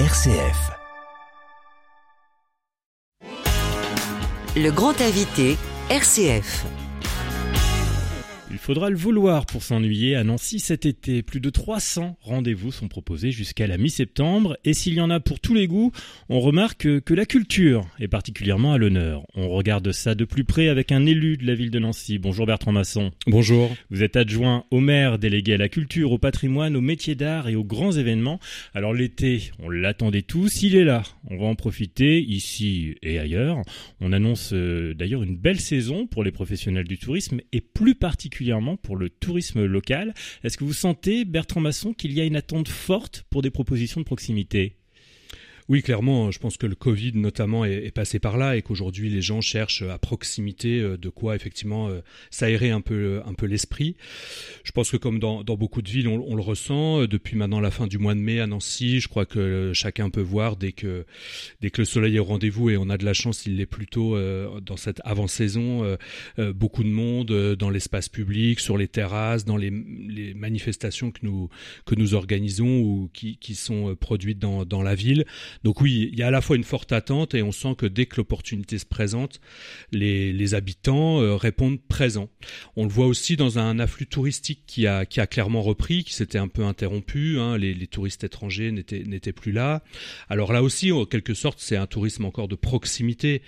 RCF. Le grand invité, RCF. Faudra le vouloir pour s'ennuyer à Nancy cet été. Plus de 300 rendez-vous sont proposés jusqu'à la mi-septembre. Et s'il y en a pour tous les goûts, on remarque que la culture est particulièrement à l'honneur. On regarde ça de plus près avec un élu de la ville de Nancy. Bonjour Bertrand Masson. Bonjour. Vous êtes adjoint au maire, délégué à la culture, au patrimoine, aux métiers d'art et aux grands événements. Alors l'été, on l'attendait tous, il est là. On va en profiter ici et ailleurs. On annonce euh, d'ailleurs une belle saison pour les professionnels du tourisme et plus particulièrement pour le tourisme local. Est-ce que vous sentez, Bertrand Masson, qu'il y a une attente forte pour des propositions de proximité? Oui, clairement, je pense que le Covid notamment est, passé par là et qu'aujourd'hui les gens cherchent à proximité euh, de quoi effectivement euh, s'aérer un peu, un peu l'esprit. Je pense que comme dans, beaucoup de villes, on, le ressent euh, depuis maintenant la fin du mois de mai à Nancy. Je crois que chacun peut voir dès que dès que le soleil est au rendez-vous et on a de la chance, il l'est plutôt dans cette avant-saison. beaucoup de monde dans l'espace public, sur les terrasses, dans les, les, manifestations que nous que nous organisons ou qui, qui sont produites dans, dans la ville. Donc oui, il y a à la fois une forte attente et on sent que dès que l'opportunité se présente, les, habitants euh, répondent présents. On le voit aussi dans un afflux touristique qui a, qui a clairement repris, qui s'était un peu interrompu. Hein. les, touristes étrangers n'étaient plus là. Alors là aussi, en quelque sorte, c'est un tourisme encore de proximité.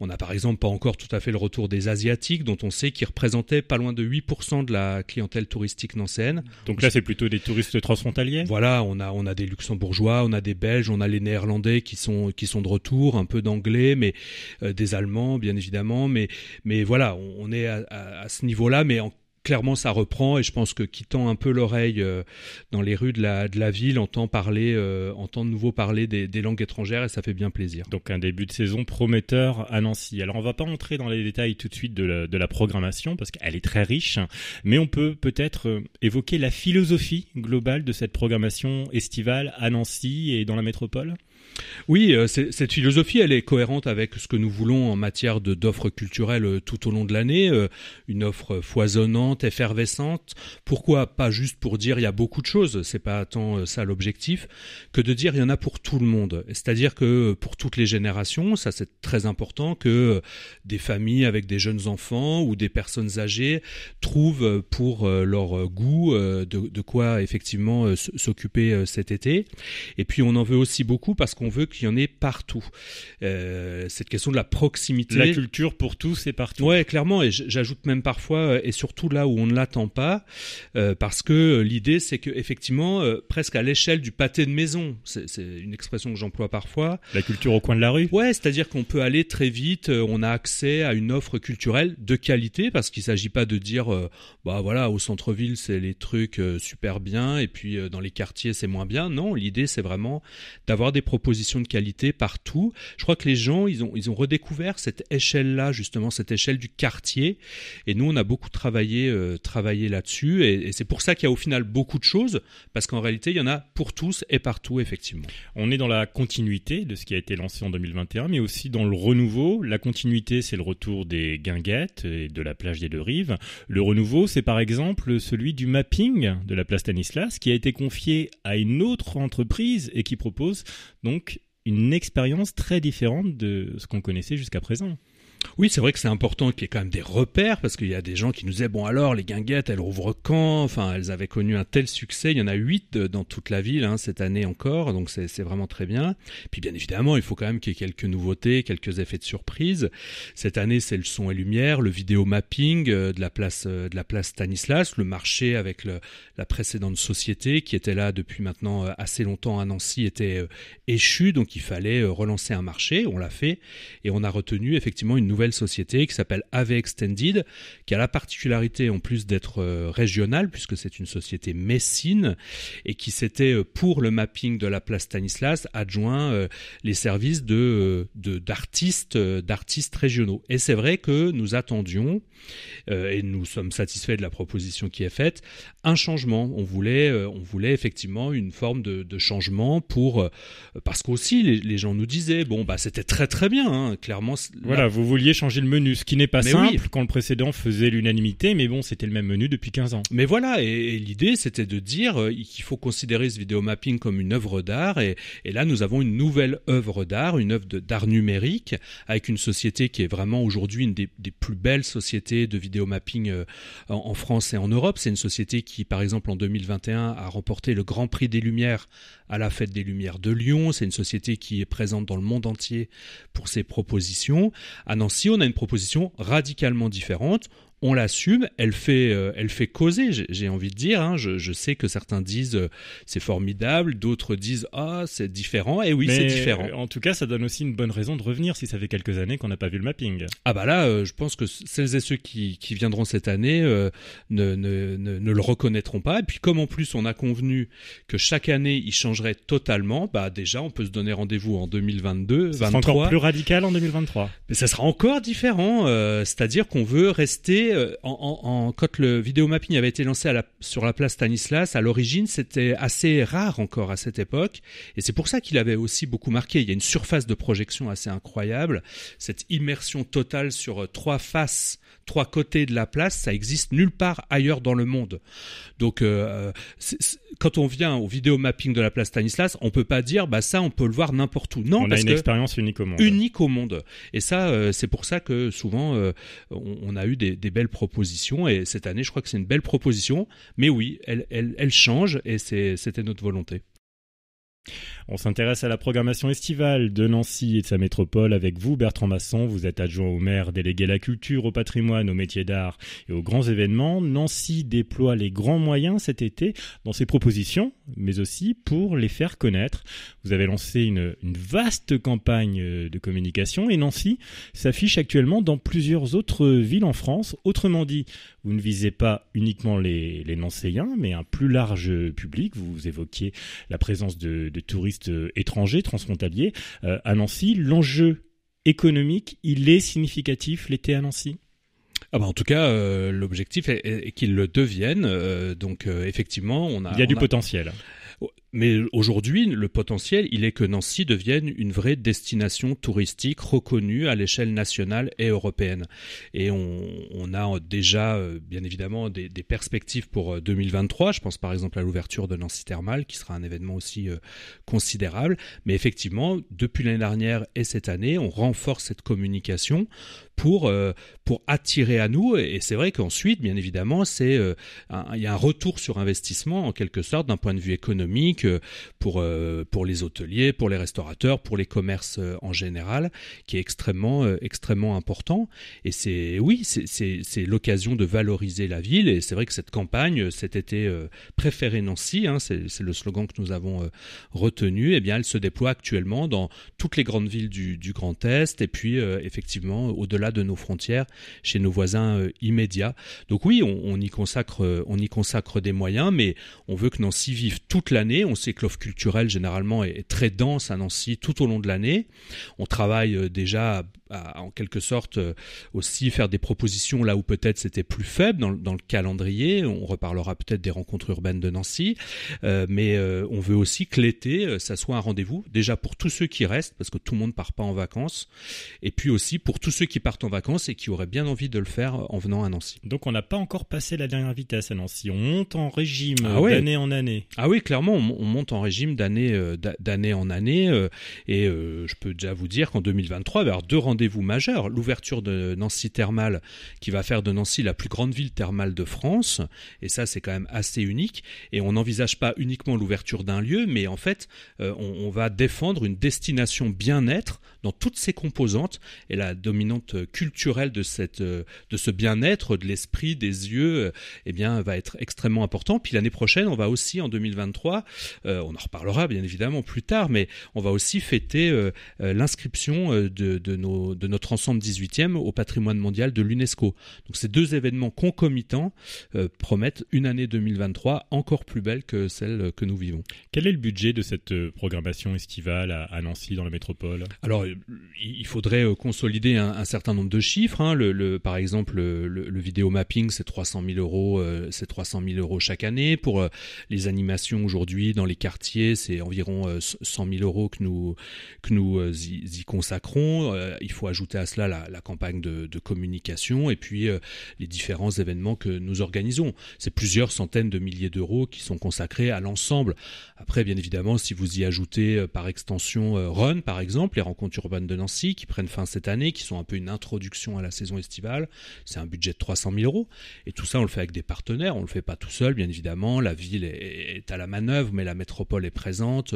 On n'a par exemple pas encore tout à fait le retour des Asiatiques, dont on sait qu'ils représentaient pas loin de 8% de la clientèle touristique nancéenne. Donc là, c'est plutôt des touristes transfrontaliers? Voilà, on a, on a des Luxembourgeois, on a des Belges, on a les néerlandais qui sont qui sont de retour, un peu d'anglais, mais euh, des allemands bien évidemment, mais voilà, on, est à, ce niveau-là, mais en clairement ça reprend et je pense que quittant un peu l'oreille euh, dans les rues de la, ville, entend parler, euh, entend de nouveau parler des, langues étrangères et ça fait bien plaisir. Donc un début de saison prometteur à Nancy. Alors on va pas entrer dans les détails tout de suite de la programmation parce qu'elle est très riche, mais on peut peut-être évoquer la philosophie globale de cette programmation estivale à Nancy et dans la métropole? Oui, euh, cette philosophie, elle est cohérente avec ce que nous voulons en matière d'offres culturelles euh, tout au long de l'année, euh, une offre foisonnante, effervescente. Pourquoi pas juste pour dire il y a beaucoup de choses, c'est pas tant ça l'objectif, que de dire il y en a pour tout le monde. C'est-à-dire que pour toutes les générations, ça c'est très important que des familles avec des jeunes enfants ou des personnes âgées trouvent pour leur goût de, de quoi effectivement s'occuper cet été. Et puis on en veut aussi beaucoup parce qu'on on veut qu'il y en ait partout. Euh, cette question de la proximité. La culture pour tous c'est partout. Ouais, clairement. Et j'ajoute même parfois, euh, et surtout là où on ne l'attend pas, euh, parce que l'idée c'est que effectivement, presque à l'échelle du pâté de maison, c'est une expression que j'emploie parfois. La culture au coin de la rue. Ouais, c'est-à-dire qu'on peut aller très vite. on a accès à une offre culturelle de qualité, parce qu'il s'agit pas de dire, bah voilà, au centre-ville c'est les trucs super bien, et puis dans les quartiers c'est moins bien. Non, l'idée c'est vraiment d'avoir des propositions de qualité partout. Je crois que les gens, ils ont, ils ont redécouvert cette échelle-là, justement, cette échelle du quartier. Et nous, on a beaucoup travaillé, euh, travaillé là-dessus. Et, c'est pour ça qu'il y a au final beaucoup de choses, parce qu'en réalité, il y en a pour tous et partout, effectivement. On est dans la continuité de ce qui a été lancé en 2021, mais aussi dans le renouveau. La continuité, c'est le retour des guinguettes et de la plage des deux rives. Le renouveau, c'est par exemple celui du mapping de la place Stanislas, qui a été confié à une autre entreprise et qui propose donc une expérience très différente de ce qu'on connaissait jusqu'à présent. Oui, c'est vrai que c'est important qu'il y ait quand même des repères parce qu'il y a des gens qui nous disaient bon alors les guinguettes elles rouvrent quand? Enfin elles avaient connu un tel succès, il y en a huit dans toute la ville hein, cette année encore, donc c'est vraiment très bien. Puis bien évidemment il faut quand même qu'il y ait quelques nouveautés, quelques effets de surprise. Cette année c'est le son et lumière, le vidéo mapping euh, de la place euh, de la place Stanislas, le marché avec la précédente société qui était là depuis maintenant euh, assez longtemps à Nancy était échu, donc il fallait relancer un marché. On l'a fait et on a retenu effectivement une nouvelle société qui s'appelle AV Extended, qui a la particularité en plus d'être euh, régionale, puisque c'est une société messine, et qui s'était, euh, pour le mapping de la place Stanislas, adjoint euh, les services de, d'artistes, d'artistes régionaux. Et c'est vrai que nous attendions, et nous sommes satisfaits de la proposition qui est faite, un changement. On voulait, on voulait effectivement une forme de, changement pour, parce qu'aussi les, gens nous disaient, bon, bah, c'était très très bien, hein, clairement. Voilà, vous vouliez changer le menu, ce qui n'est pas simple quand le précédent faisait l'unanimité, mais bon, c'était le même menu depuis 15 ans. Mais voilà, et, l'idée c'était de dire euh, qu'il faut considérer ce vidéomapping comme une œuvre d'art, et, là nous avons une nouvelle œuvre d'art, une œuvre d'art numérique, avec une société qui est vraiment aujourd'hui une des, plus belles sociétés de vidéomapping euh, en, en France et en Europe. C'est une société qui, par exemple, en 2021 a remporté le Grand Prix des Lumières à la Fête des Lumières de Lyon. C'est une société qui est présente dans le monde entier pour ses propositions. À Nancy, on a une proposition radicalement différente on l'assume, elle fait, euh, elle fait causer, j'ai envie de dire. Hein. Je, sais que certains disent euh, c'est formidable, d'autres disent ah c'est différent. Et oui, c'est différent. En tout cas, ça donne aussi une bonne raison de revenir si ça fait quelques années qu'on n'a pas vu le mapping. Ah bah là, euh, je pense que celles et ceux qui, viendront cette année ne, ne, ne, le reconnaîtront pas. Et puis comme en plus on a convenu que chaque année il changerait totalement, bah déjà on peut se donner rendez-vous en 2022, ça 23. Sera encore plus radical en 2023. Mais ça sera encore différent. C'est-à-dire qu'on veut rester euh, quand le vidéo mapping avait été lancé sur la place Stanislas, à l'origine, c'était assez rare encore à cette époque. Et c'est pour ça qu'il avait aussi beaucoup marqué. Il y a une surface de projection assez incroyable. Cette immersion totale sur euh, trois faces trois côtés de la place, ça existe nulle part ailleurs dans le monde. Donc, euh, quand on vient au vidéo mapping de la place Stanislas, on peut pas dire, bah ça, on peut le voir n'importe où. Non, on a une expérience unique au monde. Unique au monde. Et ça, euh, c'est pour ça que souvent, euh, on, a eu des, belles propositions. Et cette année, je crois que c'est une belle proposition. Mais oui, elle, elle, elle change et c'était notre volonté. On s'intéresse à la programmation estivale de Nancy et de sa métropole avec vous, Bertrand Masson. Vous êtes adjoint au maire, délégué à la culture, au patrimoine, aux métiers d'art et aux grands événements. Nancy déploie les grands moyens cet été dans ses propositions, mais aussi pour les faire connaître. Vous avez lancé une, vaste campagne de communication et Nancy s'affiche actuellement dans plusieurs autres villes en France. Autrement dit, vous ne visez pas uniquement les, les mais un plus large public. Vous évoquiez la présence de de touristes euh, étrangers, transfrontaliers, euh, à Nancy. L'enjeu économique, il est significatif l'été à Nancy? Ah bah en tout cas, euh, l'objectif est, qu'ils le deviennent. donc effectivement, on a. Il y a du potentiel. Mais aujourd'hui, le potentiel, il est que Nancy devienne une vraie destination touristique reconnue à l'échelle nationale et européenne. Et on, a déjà, euh, bien évidemment, des, des, perspectives pour 2023. Euh, Je pense par exemple à l'ouverture de Nancy Thermal, qui sera un événement aussi euh, considérable. Mais effectivement, depuis l'année dernière et cette année, on renforce cette communication pour pour attirer à nous. Et c'est vrai qu'ensuite, bien évidemment, c'est il y a un retour sur investissement en quelque sorte d'un point de vue économique pour, euh, pour les hôteliers, pour les restaurateurs, pour les commerces euh, en général, qui est extrêmement, euh, extrêmement important. Et c'est, oui, c'est l'occasion de valoriser la ville. Et c'est vrai que cette campagne, cet été préféré Nancy, hein, c'est le slogan que nous avons retenu, et eh bien, elle se déploie actuellement dans toutes les grandes villes du, du Grand Est et puis effectivement au-delà de nos frontières, chez nos voisins immédiats. Donc oui, on, y consacre, on y consacre des moyens, mais on veut que Nancy vive toute l'année. On sait que l'offre culturelle généralement est très dense à Nancy tout au long de l'année. On travaille euh, en quelque sorte euh, aussi faire des propositions là où peut-être c'était plus faible dans, le calendrier. On reparlera peut-être des rencontres urbaines de Nancy, euh, mais on veut aussi que l'été, ça soit un rendez-vous déjà pour tous ceux qui restent, parce que tout le monde part pas en vacances, et puis aussi pour tous ceux qui partent en vacances et qui auraient bien envie de le faire en venant à Nancy. Donc on n'a pas encore passé la dernière vitesse à Nancy. On monte en régime ah d'année en année. Ah oui, clairement, on, monte en régime d'année euh, d'année en année, euh, et je peux déjà vous dire qu'en 2023, il va y avoir deux rendez-vous vous majeur. L'ouverture de Nancy Thermal, qui va faire de Nancy la plus grande ville thermale de France, et ça c'est quand même assez unique. Et on n'envisage pas uniquement l'ouverture d'un lieu, mais en fait, euh, on, va défendre une destination bien-être dans toutes ses composantes. Et la dominante culturelle de cette, euh, de ce bien-être, de l'esprit, des yeux, euh, eh bien, va être extrêmement important. Puis l'année prochaine, on va aussi en 2023, on en reparlera bien évidemment plus tard, mais on va aussi fêter l'inscription de, de nos de notre ensemble 18e au patrimoine mondial de l'UNESCO. Donc ces deux événements concomitants euh, promettent une année 2023 encore plus belle que celle que nous vivons. Quel est le budget de cette euh, programmation estivale à, Nancy dans la métropole? Alors il faudrait euh, consolider un, certain nombre de chiffres. Hein. Le, par exemple le, vidéo mapping c'est 300 000 euros, c'est 300 000 euros chaque année. Pour les animations aujourd'hui dans les quartiers c'est environ 100 000 euros que nous que nous y, consacrons. il il faut ajouter à cela la, campagne de, communication et puis les différents événements que nous organisons. C'est plusieurs centaines de milliers d'euros qui sont consacrés à l'ensemble. Après, bien évidemment, si vous y ajoutez par extension Run, par exemple, les rencontres urbaines de Nancy qui prennent fin cette année, qui sont un peu une introduction à la saison estivale, c'est un budget de 300 000 euros. Et tout ça, on le fait avec des partenaires, on le fait pas tout seul, bien évidemment. La ville est à la manœuvre, mais la métropole est présente.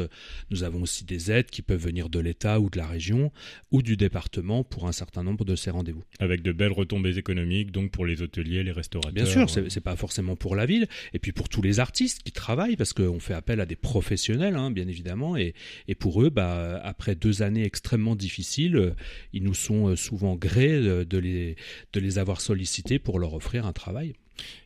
Nous avons aussi des aides qui peuvent venir de l'État ou de la région ou du département pour un certain nombre de ces rendez-vous. Avec de belles retombées économiques, donc pour les hôteliers, les restaurateurs. Bien sûr, c'est, n'est pas forcément pour la ville, et puis pour tous les artistes qui travaillent, parce qu'on fait appel à des professionnels, hein, bien évidemment, et, et pour eux, bah, après deux années extrêmement difficiles, ils nous sont euh, souvent grés de les, de les avoir sollicités pour leur offrir un travail.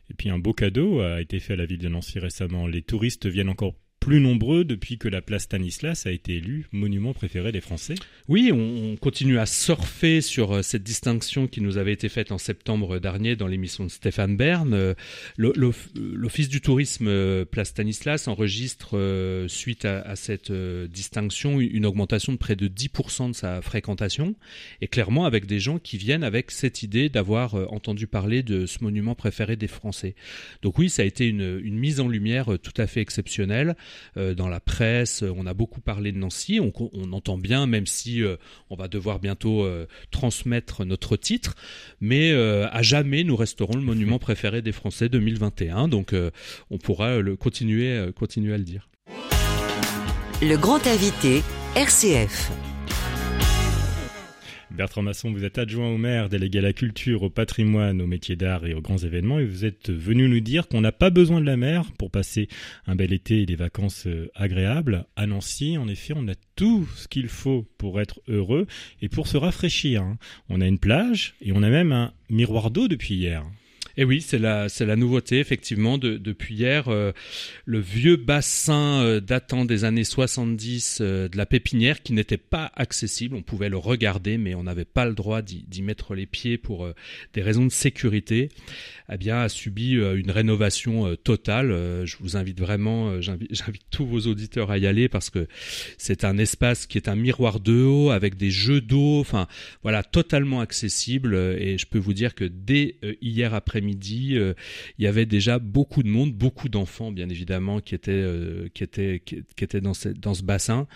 Et puis un beau cadeau a été fait à la ville de Nancy récemment. Les touristes viennent encore plus nombreux depuis que la place Stanislas a été élue monument préféré des Français. Oui, on, continue à surfer sur euh, cette distinction qui nous avait été faite en septembre dernier dans l'émission de Stéphane Bern. Euh, L'Office du tourisme euh, place Stanislas enregistre, suite à, cette distinction, une augmentation de près de 10% de sa fréquentation, et clairement avec des gens qui viennent avec cette idée d'avoir entendu parler de ce monument préféré des Français. Donc oui, ça a été une, une mise en lumière tout à fait exceptionnelle. Euh, dans la presse. On a beaucoup parlé de Nancy. On, entend bien, même si euh, on va devoir bientôt euh, transmettre notre titre. Mais à jamais, nous resterons le monument préféré des Français 2021. Donc, on pourra le continuer, continuer à le dire. Le grand invité, RCF. Bertrand Masson, vous êtes adjoint au maire, délégué à la culture, au patrimoine, aux métiers d'art et aux grands événements, et vous êtes venu nous dire qu'on n'a pas besoin de la mer pour passer un bel été et des vacances euh, agréables. À Nancy, en effet, on a tout ce qu'il faut pour être heureux et pour se rafraîchir. Hein. On a une plage et on a même un miroir d'eau depuis hier. Et oui, c'est la, c'est la nouveauté, effectivement, de, depuis hier. Euh, le vieux bassin euh, datant des années 70 euh, de la pépinière qui n'était pas accessible. On pouvait le regarder, mais on n'avait pas le droit d'y, mettre les pieds pour des raisons de sécurité. Eh bien, a subi une rénovation totale. je vous invite vraiment, j'invite, j'invite tous vos auditeurs à y aller parce que c'est un espace qui est un miroir de haut avec des jeux d'eau. Enfin, voilà, totalement accessible. Et je peux vous dire que dès hier après midi euh, il y avait déjà beaucoup de monde, beaucoup d'enfants, bien évidemment, qui étaient, euh, qui étaient, qui, étaient dans, ce, dans ce bassin.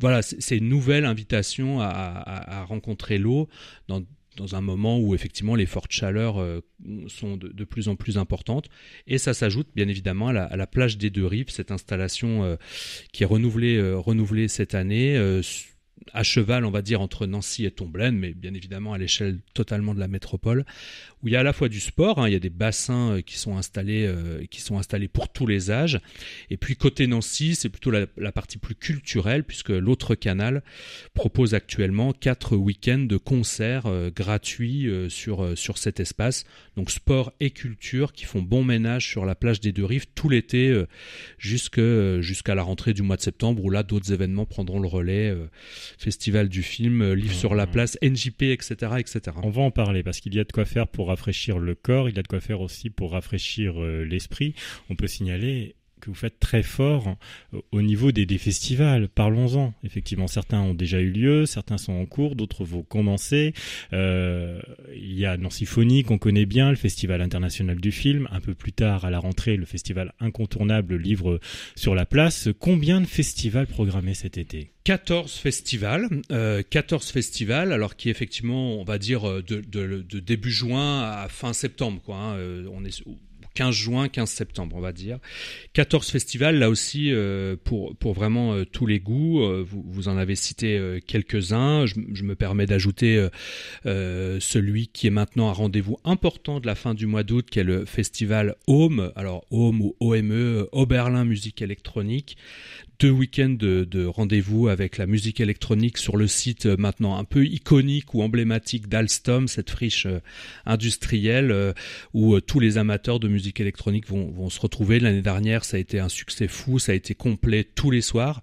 voilà, c'est une nouvelle invitation à, rencontrer l'eau dans, dans un moment où effectivement les fortes chaleurs euh, sont de, plus en plus importantes. Et ça s'ajoute bien évidemment à la, plage des deux rives, cette installation qui est renouvelée, renouvelée cette année à cheval, on va dire, entre Nancy et Tomblaine, mais bien évidemment à l'échelle totalement de la métropole, où il y a à la fois du sport, hein, il y a des bassins euh, qui sont installés, euh, qui sont installés pour tous les âges, et puis côté Nancy, c'est plutôt la, partie plus culturelle, puisque l'autre canal propose actuellement quatre week-ends de concerts euh, gratuits sur, sur cet espace, donc sport et culture qui font bon ménage sur la plage des deux rives tout l'été jusqu'à la rentrée du mois de septembre, où là d'autres événements prendront le relais festival du film, euh, livre sur la place, NJP, etc., etc. On va en parler parce qu'il y a de quoi faire pour rafraîchir le corps, il y a de quoi faire aussi pour rafraîchir euh, l'esprit. On peut signaler que vous faites très fort euh, au niveau des, festivals. Parlons-en. Effectivement, certains ont déjà eu lieu, certains sont en cours, d'autres vont commencer. Euh, il y a Nancy qu'on connaît bien, le Festival international du film. Un peu plus tard, à la rentrée, le festival incontournable Livre sur la place. Combien de festivals programmés cet été? 14 festivals, euh, 14 festivals, alors qui effectivement, on va dire euh, de, de, début juin à fin septembre, quoi. Hein. on est 15 juin, 15 septembre, on va dire. 14 festivals, là aussi, euh, pour, vraiment euh, tous les goûts. Euh, vous, en avez cité quelques-uns. Je, je, me permets d'ajouter celui qui est maintenant un rendez-vous important de la fin du mois d'août, qui est le festival Home. Alors, Home ou OME, Oberlin Musique Électronique deux week-ends de, rendez-vous avec la musique électronique sur le site euh, maintenant un peu iconique ou emblématique d'Alstom, cette friche euh, industrielle euh, où tous les amateurs de musique électronique vont, vont se retrouver. L'année dernière, ça a été un succès fou, ça a été complet tous les soirs.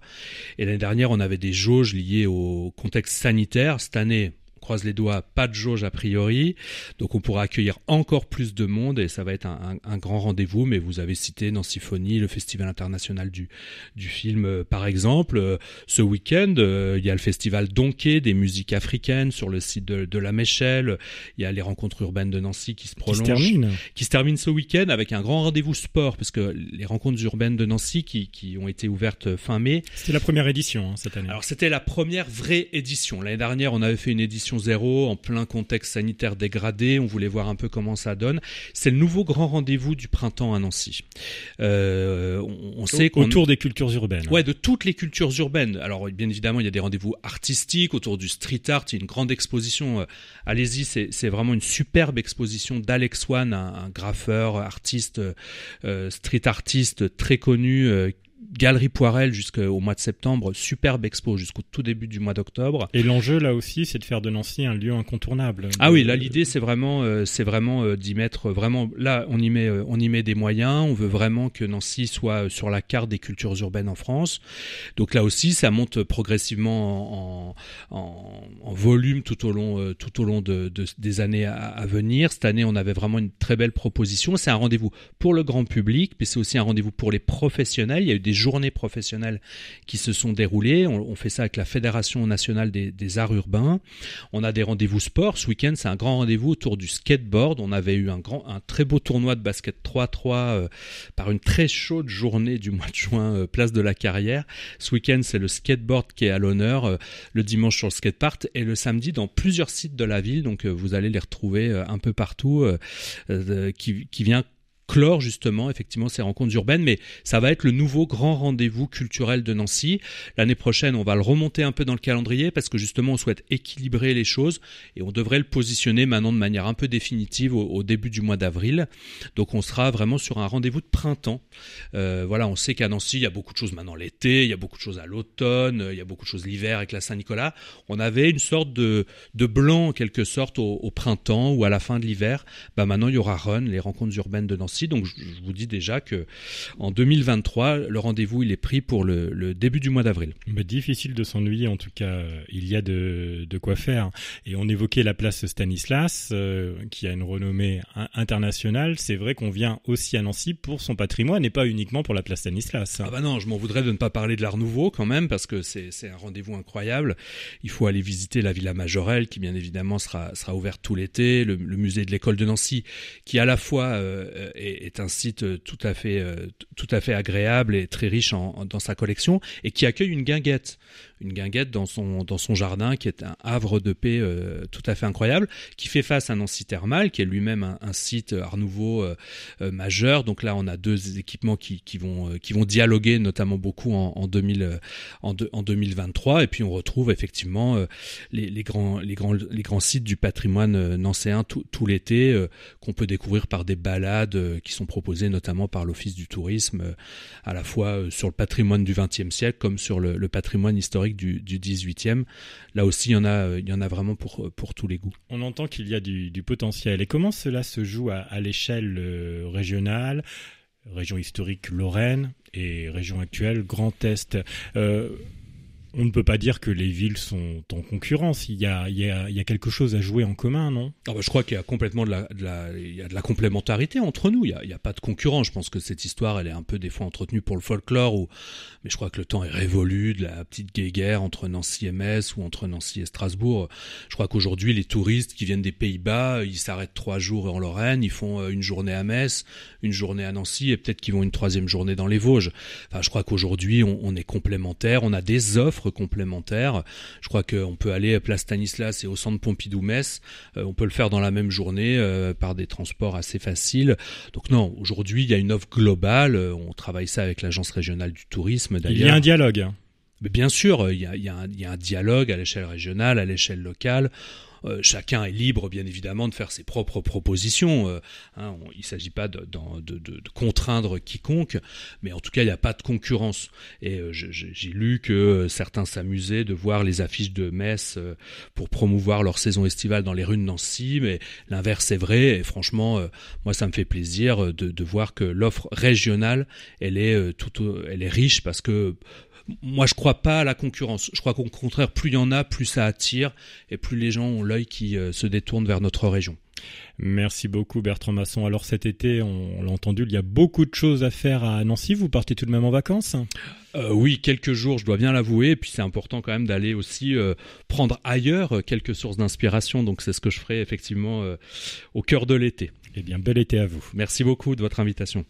Et l'année dernière, on avait des jauges liées au contexte sanitaire. Cette année, croise les doigts, pas de jauge a priori. Donc on pourra accueillir encore plus de monde et ça va être un, un, grand rendez-vous. Mais vous avez cité Nancy Symphonie, le Festival international du, du film, euh, par exemple. Euh, ce week-end, euh, il y a le festival Donkey des musiques africaines sur le site de, de la Méchelle. Il y a les rencontres urbaines de Nancy qui se prolongent. Qui se terminent. Qui se terminent ce week-end avec un grand rendez-vous sport parce que les rencontres urbaines de Nancy qui, qui ont été ouvertes fin mai. C'était la première édition hein, cette année. Alors c'était la première vraie édition. L'année dernière, on avait fait une édition zéro en plein contexte sanitaire dégradé. On voulait voir un peu comment ça donne. C'est le nouveau grand rendez-vous du printemps à Nancy. Euh, on, sait qu'on autour des cultures urbaines. Ouais, de toutes les cultures urbaines. Alors bien évidemment, il y a des rendez-vous artistiques autour du street art. Il y a une grande exposition. Euh, allez-y, c'est vraiment une superbe exposition d'Alex Wan, un, graffeur, artiste, euh, street artiste très connu Galerie Poirel jusqu'au mois de septembre, superbe expo jusqu'au tout début du mois d'octobre. Et l'enjeu là aussi, c'est de faire de Nancy un lieu incontournable. Ah oui, là l'idée c'est vraiment, euh, c'est vraiment euh, d'y mettre vraiment. Là, on y met, euh, on y met des moyens. On veut vraiment que Nancy soit sur la carte des cultures urbaines en France. Donc là aussi, ça monte progressivement en, en, en volume tout au long, tout au long de, de des années à, à, venir. Cette année, on avait vraiment une très belle proposition. C'est un rendez-vous pour le grand public, mais c'est aussi un rendez-vous pour les professionnels. Il y a eu des journées professionnelles qui se sont déroulées. On, fait ça avec la Fédération nationale des, arts urbains. On a des rendez-vous sport. Ce week-end, c'est un grand rendez-vous autour du skateboard. On avait eu un, grand, un très beau tournoi de basket 3-3 euh, par une très chaude journée du mois de juin, euh, place de la Carrière. Ce week-end, c'est le skateboard qui est à l'honneur. Euh, le dimanche sur le skatepark et le samedi dans plusieurs sites de la ville. Donc vous allez les retrouver un peu partout. qui, qui vient clore justement effectivement ces rencontres urbaines, mais ça va être le nouveau grand rendez-vous culturel de Nancy. L'année prochaine, on va le remonter un peu dans le calendrier parce que justement on souhaite équilibrer les choses et on devrait le positionner maintenant de manière un peu définitive au, début du mois d'avril. Donc on sera vraiment sur un rendez-vous de printemps. Euh, voilà, on sait qu'à Nancy il y a beaucoup de choses maintenant l'été, il y a beaucoup de choses à l'automne, il y a beaucoup de choses l'hiver avec la Saint-Nicolas. On avait une sorte de, de blanc en quelque sorte au, printemps ou à la fin de l'hiver. Bah maintenant il y aura Run, les rencontres urbaines de Nancy donc je, vous dis déjà que en 2023, le rendez-vous il est pris pour le, début du mois d'avril. Mais difficile de s'ennuyer en tout cas. Il y a de, quoi faire. Et on évoquait la place Stanislas, euh, qui a une renommée internationale. C'est vrai qu'on vient aussi à Nancy pour son patrimoine et pas uniquement pour la place Stanislas. Ah bah non, je m'en voudrais de ne pas parler de l'Art Nouveau quand même parce que c'est un rendez-vous incroyable. Il faut aller visiter la Villa Majorelle qui bien évidemment sera sera ouverte tout l'été, le, musée de l'école de Nancy qui à la fois euh, est, un site euh, tout à fait euh, tout à fait agréable et très riche en, dans sa collection et qui accueille une guinguette, une guinguette dans son dans son jardin qui est un havre de paix euh, tout à fait incroyable, qui fait face à Nancy Thermal, qui est lui-même un, site Art Nouveau majeur. Donc là, on a deux équipements qui, qui vont qui vont dialoguer notamment beaucoup en, en 2000 en, en 2023 et puis on retrouve effectivement les, grands les grands les grands sites du patrimoine nancéen tout l'été qu'on peut découvrir par des balades qui sont proposés notamment par l'Office du tourisme, euh, à la fois euh, sur le patrimoine du XXe siècle comme sur le, patrimoine historique du, XVIIIe. Là aussi, il y en a, euh, il y en a vraiment pour, pour tous les goûts. On entend qu'il y a du, potentiel. Et comment cela se joue à, l'échelle régionale? Région historique Lorraine et région actuelle Grand Est on ne peut pas dire que les villes sont en concurrence. Il y a, il y a, il y a quelque chose à jouer en commun, non? Ah bah, Je crois qu'il y a complètement de la, de la, il y a de la complémentarité entre nous. Il n'y a, y a, pas de concurrence. Je pense que cette histoire, elle est un peu des fois entretenue pour le folklore, ou, mais je crois que le temps est révolu de la petite guéguerre entre Nancy et Metz ou entre Nancy et Strasbourg. Je crois qu'aujourd'hui, les touristes qui viennent des Pays-Bas, ils s'arrêtent trois jours en Lorraine, ils font euh, une journée à Metz, une journée à Nancy, et peut-être qu'ils vont une troisième journée dans les Vosges. Enfin, je crois qu'aujourd'hui, on est complémentaires, on a des offres complémentaires. Je crois qu'on peut aller à Place Stanislas et au centre Pompidou-Metz. Euh, on peut le faire dans la même journée euh, par des transports assez faciles. Donc non, aujourd'hui, il y a une offre globale. Euh, on travaille ça avec l'agence régionale du tourisme. Il y a un dialogue. Mais bien sûr, il y a, il y a un dialogue à l'échelle régionale, à l'échelle locale. Euh, chacun est libre, bien évidemment, de faire ses propres propositions. Euh, hein, il ne s'agit pas de, contraindre quiconque, mais en tout cas, il n'y a pas de concurrence. Et euh, j'ai lu que certains s'amusaient de voir les affiches de Metz pour promouvoir leur saison estivale dans les rues de Nancy, mais l'inverse est vrai. Et franchement, moi, ça me fait plaisir de, voir que l'offre régionale, elle est elle est riche parce que moi, je crois pas à la concurrence. Je crois qu'au contraire, plus il y en a, plus ça attire et plus les gens ont l'œil qui euh, se détourne vers notre région. Merci beaucoup Bertrand Masson. Alors cet été, on, l'a entendu, il y a beaucoup de choses à faire à Nancy. Vous partez tout de même en vacances? Euh, Oui, quelques jours, je dois bien l'avouer. Et puis c'est important quand même d'aller aussi euh, prendre ailleurs quelques sources d'inspiration. Donc c'est ce que je ferai effectivement au cœur de l'été. Eh bien, bel été à vous. Merci beaucoup de votre invitation.